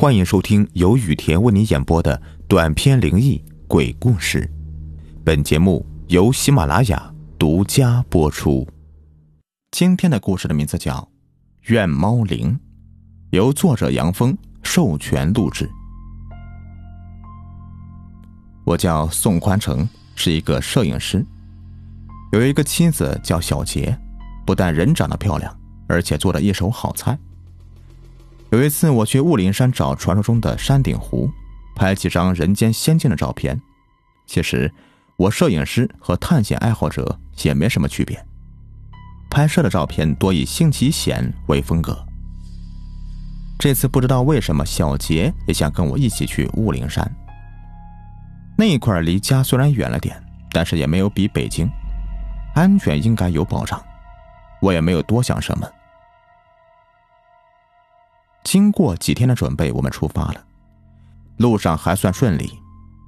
欢迎收听由雨田为你演播的短篇灵异鬼故事。本节目由喜马拉雅独家播出。今天的故事的名字叫《怨猫灵》，由作者杨峰授权录制。我叫宋宽成，是一个摄影师，有一个妻子叫小杰，不但人长得漂亮，而且做了一手好菜。有一次，我去雾灵山找传说中的山顶湖，拍几张人间仙境的照片。其实，我摄影师和探险爱好者也没什么区别，拍摄的照片多以新奇险为风格。这次不知道为什么，小杰也想跟我一起去雾灵山。那一块离家虽然远了点，但是也没有比北京，安全应该有保障。我也没有多想什么。经过几天的准备，我们出发了。路上还算顺利，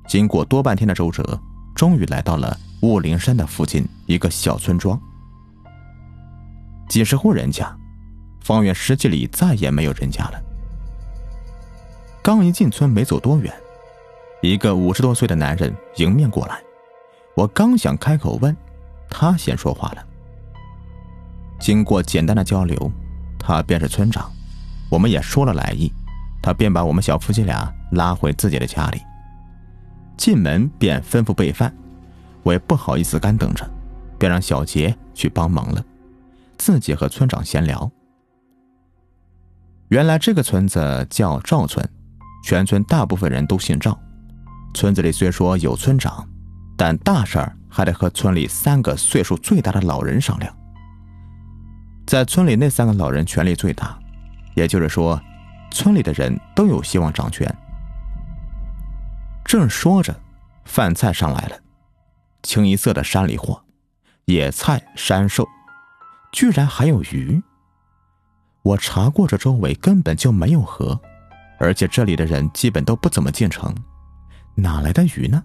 经过多半天的周折，终于来到了雾灵山的附近一个小村庄。几十户人家，方圆十几里再也没有人家了。刚一进村，没走多远，一个五十多岁的男人迎面过来。我刚想开口问，他先说话了。经过简单的交流，他便是村长。我们也说了来意，他便把我们小夫妻俩拉回自己的家里。进门便吩咐备饭，我也不好意思干等着，便让小杰去帮忙了，自己和村长闲聊。原来这个村子叫赵村，全村大部分人都姓赵。村子里虽说有村长，但大事儿还得和村里三个岁数最大的老人商量。在村里那三个老人权力最大。也就是说，村里的人都有希望掌权。正说着，饭菜上来了，清一色的山里货，野菜、山兽，居然还有鱼。我查过，这周围根本就没有河，而且这里的人基本都不怎么进城，哪来的鱼呢？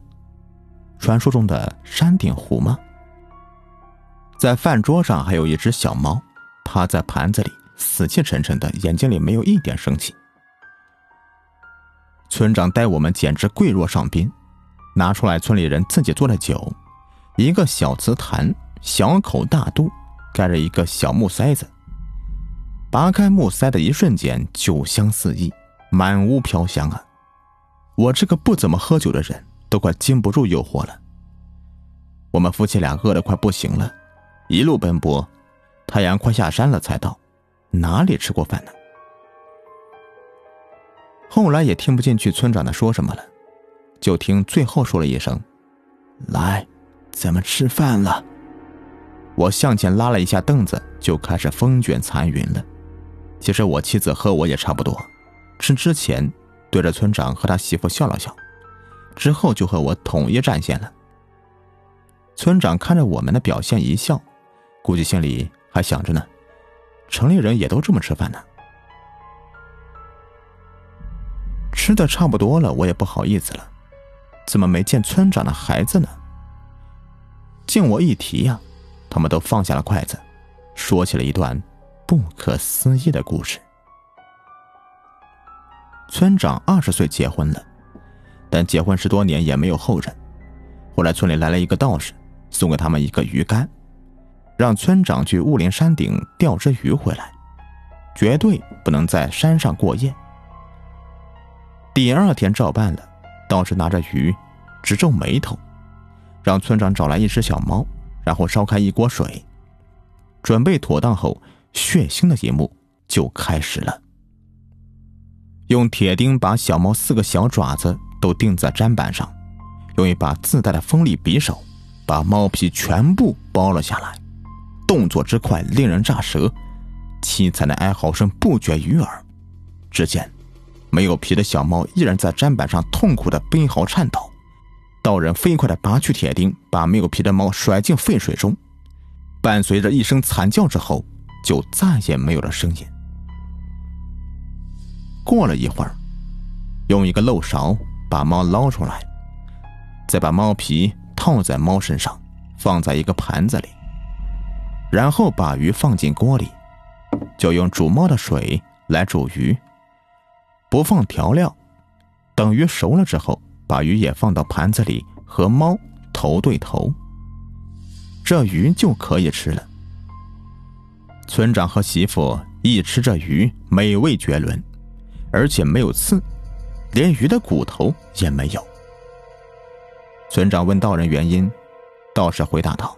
传说中的山顶湖吗？在饭桌上还有一只小猫，趴在盘子里。死气沉沉的，眼睛里没有一点生气。村长待我们简直贵若上宾，拿出来村里人自己做的酒，一个小瓷坛，小口大肚，盖着一个小木塞子。拔开木塞的一瞬间，酒香四溢，满屋飘香啊！我这个不怎么喝酒的人，都快经不住诱惑了。我们夫妻俩饿得快不行了，一路奔波，太阳快下山了才到。哪里吃过饭呢？后来也听不进去村长的说什么了，就听最后说了一声：“来，咱们吃饭了。”我向前拉了一下凳子，就开始风卷残云了。其实我妻子和我也差不多，吃之前对着村长和他媳妇笑了笑，之后就和我统一战线了。村长看着我们的表现一笑，估计心里还想着呢。城里人也都这么吃饭呢。吃的差不多了，我也不好意思了。怎么没见村长的孩子呢？经我一提呀，他们都放下了筷子，说起了一段不可思议的故事。村长二十岁结婚了，但结婚十多年也没有后人。后来村里来了一个道士，送给他们一个鱼竿。让村长去雾灵山顶钓只鱼回来，绝对不能在山上过夜。第二天照办了，道士拿着鱼，直皱眉头，让村长找来一只小猫，然后烧开一锅水。准备妥当后，血腥的一幕就开始了。用铁钉把小猫四个小爪子都钉在砧板上，用一把自带的锋利匕首把猫皮全部剥了下来。动作之快，令人咋舌，凄惨的哀嚎声不绝于耳。只见没有皮的小猫依然在砧板上痛苦的悲嚎颤抖。道人飞快的拔去铁钉，把没有皮的猫甩进沸水中，伴随着一声惨叫之后，就再也没有了声音。过了一会儿，用一个漏勺把猫捞出来，再把猫皮套在猫身上，放在一个盘子里。然后把鱼放进锅里，就用煮猫的水来煮鱼。不放调料，等鱼熟了之后，把鱼也放到盘子里，和猫头对头，这鱼就可以吃了。村长和媳妇一吃这鱼，美味绝伦，而且没有刺，连鱼的骨头也没有。村长问道人原因，道士回答道：“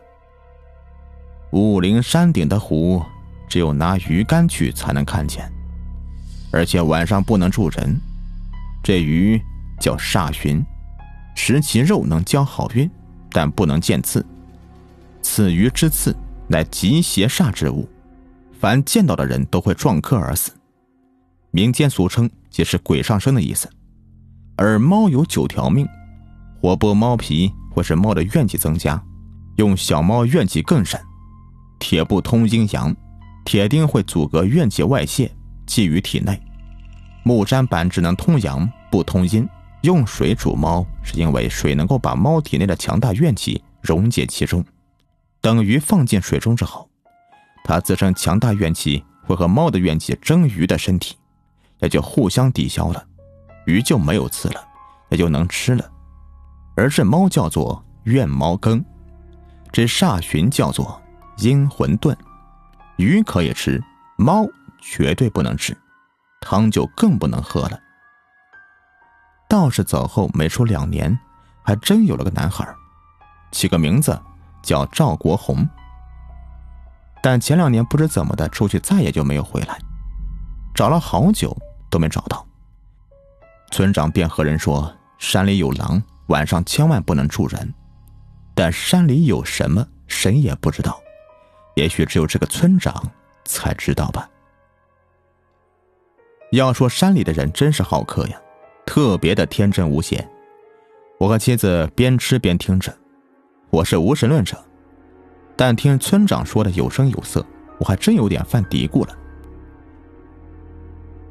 雾灵山顶的湖，只有拿鱼竿去才能看见，而且晚上不能住人。这鱼叫煞云，食其肉能交好运，但不能见刺。此鱼之刺，乃极邪煞之物。”凡见到的人都会撞磕而死，民间俗称即是鬼上身的意思。而猫有九条命，活剥猫皮会使猫的怨气增加，用小猫怨气更甚。铁不通阴阳，铁钉会阻隔怨气外泄，寄于体内。木砧板只能通阳不通阴，用水煮猫是因为水能够把猫体内的强大怨气溶解其中，等鱼放进水中之后。它自身强大怨气会和猫的怨气争鱼的身体，也就互相抵消了，鱼就没有刺了，也就能吃了。而这猫叫做怨猫羹，这煞寻叫做阴魂炖。鱼可以吃，猫绝对不能吃，汤就更不能喝了。道士走后没出两年，还真有了个男孩，起个名字叫赵国红。但前两年不知怎么的出去，再也就没有回来，找了好久都没找到。村长便和人说：“山里有狼，晚上千万不能住人。”但山里有什么，谁也不知道，也许只有这个村长才知道吧。要说山里的人真是好客呀，特别的天真无邪。我和妻子边吃边听着，我是无神论者。但听村长说的有声有色，我还真有点犯嘀咕了。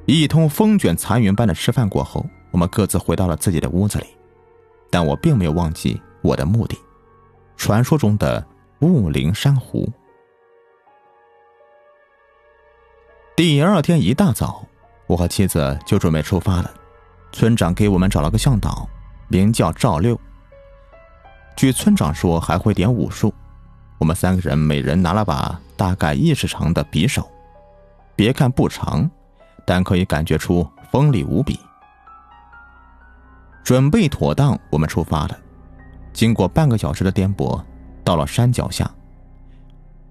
一通风卷残云般的吃饭过后，我们各自回到了自己的屋子里，但我并没有忘记我的目的——传说中的雾灵珊瑚。第二天一大早，我和妻子就准备出发了。村长给我们找了个向导，名叫赵六。据村长说，还会点武术。我们三个人每人拿了把大概一尺长的匕首，别看不长，但可以感觉出锋利无比。准备妥当，我们出发了。经过半个小时的颠簸，到了山脚下。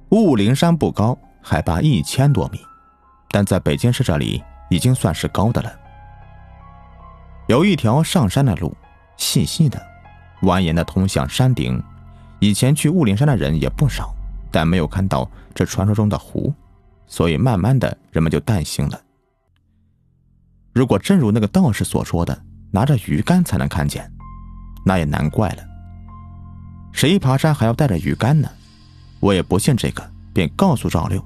雾灵山不高，海拔一千多米，但在北京市这里已经算是高的了。有一条上山的路，细细的，蜿蜒的通向山顶。以前去雾灵山的人也不少，但没有看到这传说中的湖，所以慢慢的人们就淡心了。如果真如那个道士所说的，拿着鱼竿才能看见，那也难怪了。谁爬山还要带着鱼竿呢？我也不信这个，便告诉赵六，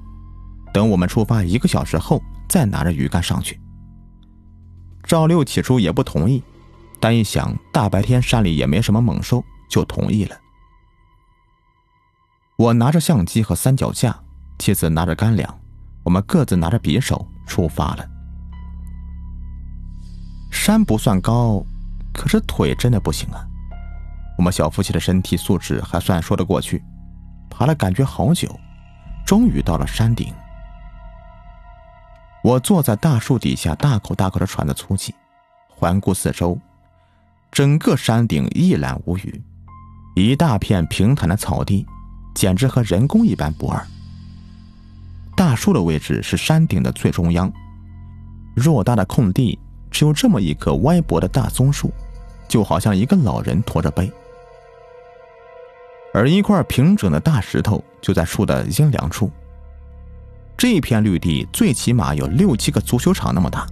等我们出发一个小时后再拿着鱼竿上去。赵六起初也不同意，但一想大白天山里也没什么猛兽，就同意了。我拿着相机和三脚架，妻子拿着干粮，我们各自拿着匕首出发了。山不算高，可是腿真的不行啊。我们小夫妻的身体素质还算说得过去，爬了感觉好久，终于到了山顶。我坐在大树底下，大口大口的喘着粗气，环顾四周，整个山顶一览无余，一大片平坦的草地。简直和人工一般不二。大树的位置是山顶的最中央，偌大的空地只有这么一棵歪脖的大松树，就好像一个老人驼着背。而一块平整的大石头就在树的阴凉处。这片绿地最起码有六七个足球场那么大。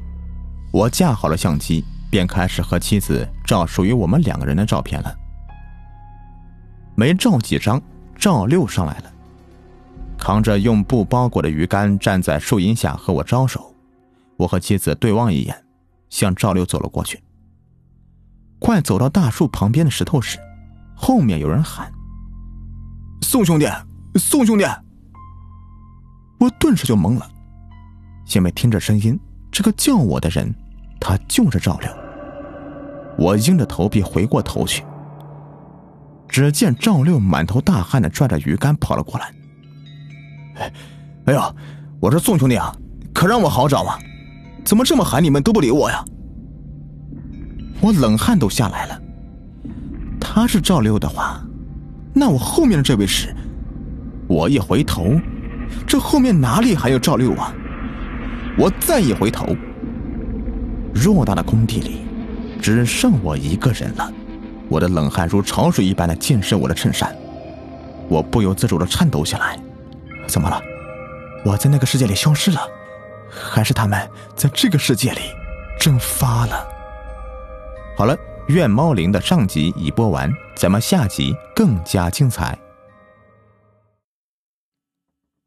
我架好了相机，便开始和妻子照属于我们两个人的照片了。没照几张。赵六上来了，扛着用布包裹的鱼竿，站在树荫下和我招手。我和妻子对望一眼，向赵六走了过去。快走到大树旁边的石头时，后面有人喊：“宋兄弟，宋兄弟！”我顿时就懵了，因为听着声音，这个叫我的人他就是赵六。我硬着头皮回过头去，只见赵六满头大汗的拽着鱼竿跑了过来。哎，哎呀，我说宋兄弟啊，可让我好找啊！怎么这么喊你们都不理我呀？我冷汗都下来了。他是赵六的话，那我后面的这位是？我一回头，这后面哪里还有赵六啊？我再一回头，偌大的工地里。只剩我一个人了，我的冷汗如潮水一般的浸湿我的衬衫，我不由自主的颤抖起来。怎么了？我在那个世界里消失了，还是他们在这个世界里蒸发了？好了，怨猫灵的上集已播完，咱们下集更加精彩。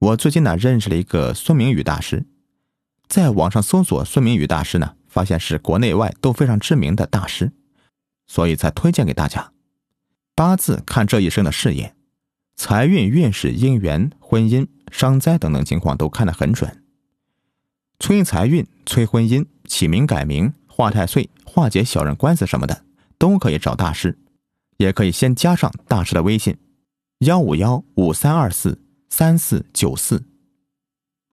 我最近呢认识了一个孙明宇大师，在网上搜索孙明宇大师呢。发现是国内外都非常知名的大师，所以才推荐给大家。八字看这一生的事业、财运、运势、姻缘、婚姻、伤灾等等情况都看得很准。催财运、催婚姻、起名改名、化太岁、化解小人官司什么的，都可以找大师。也可以先加上大师的微信：幺五幺五三二四三四九四。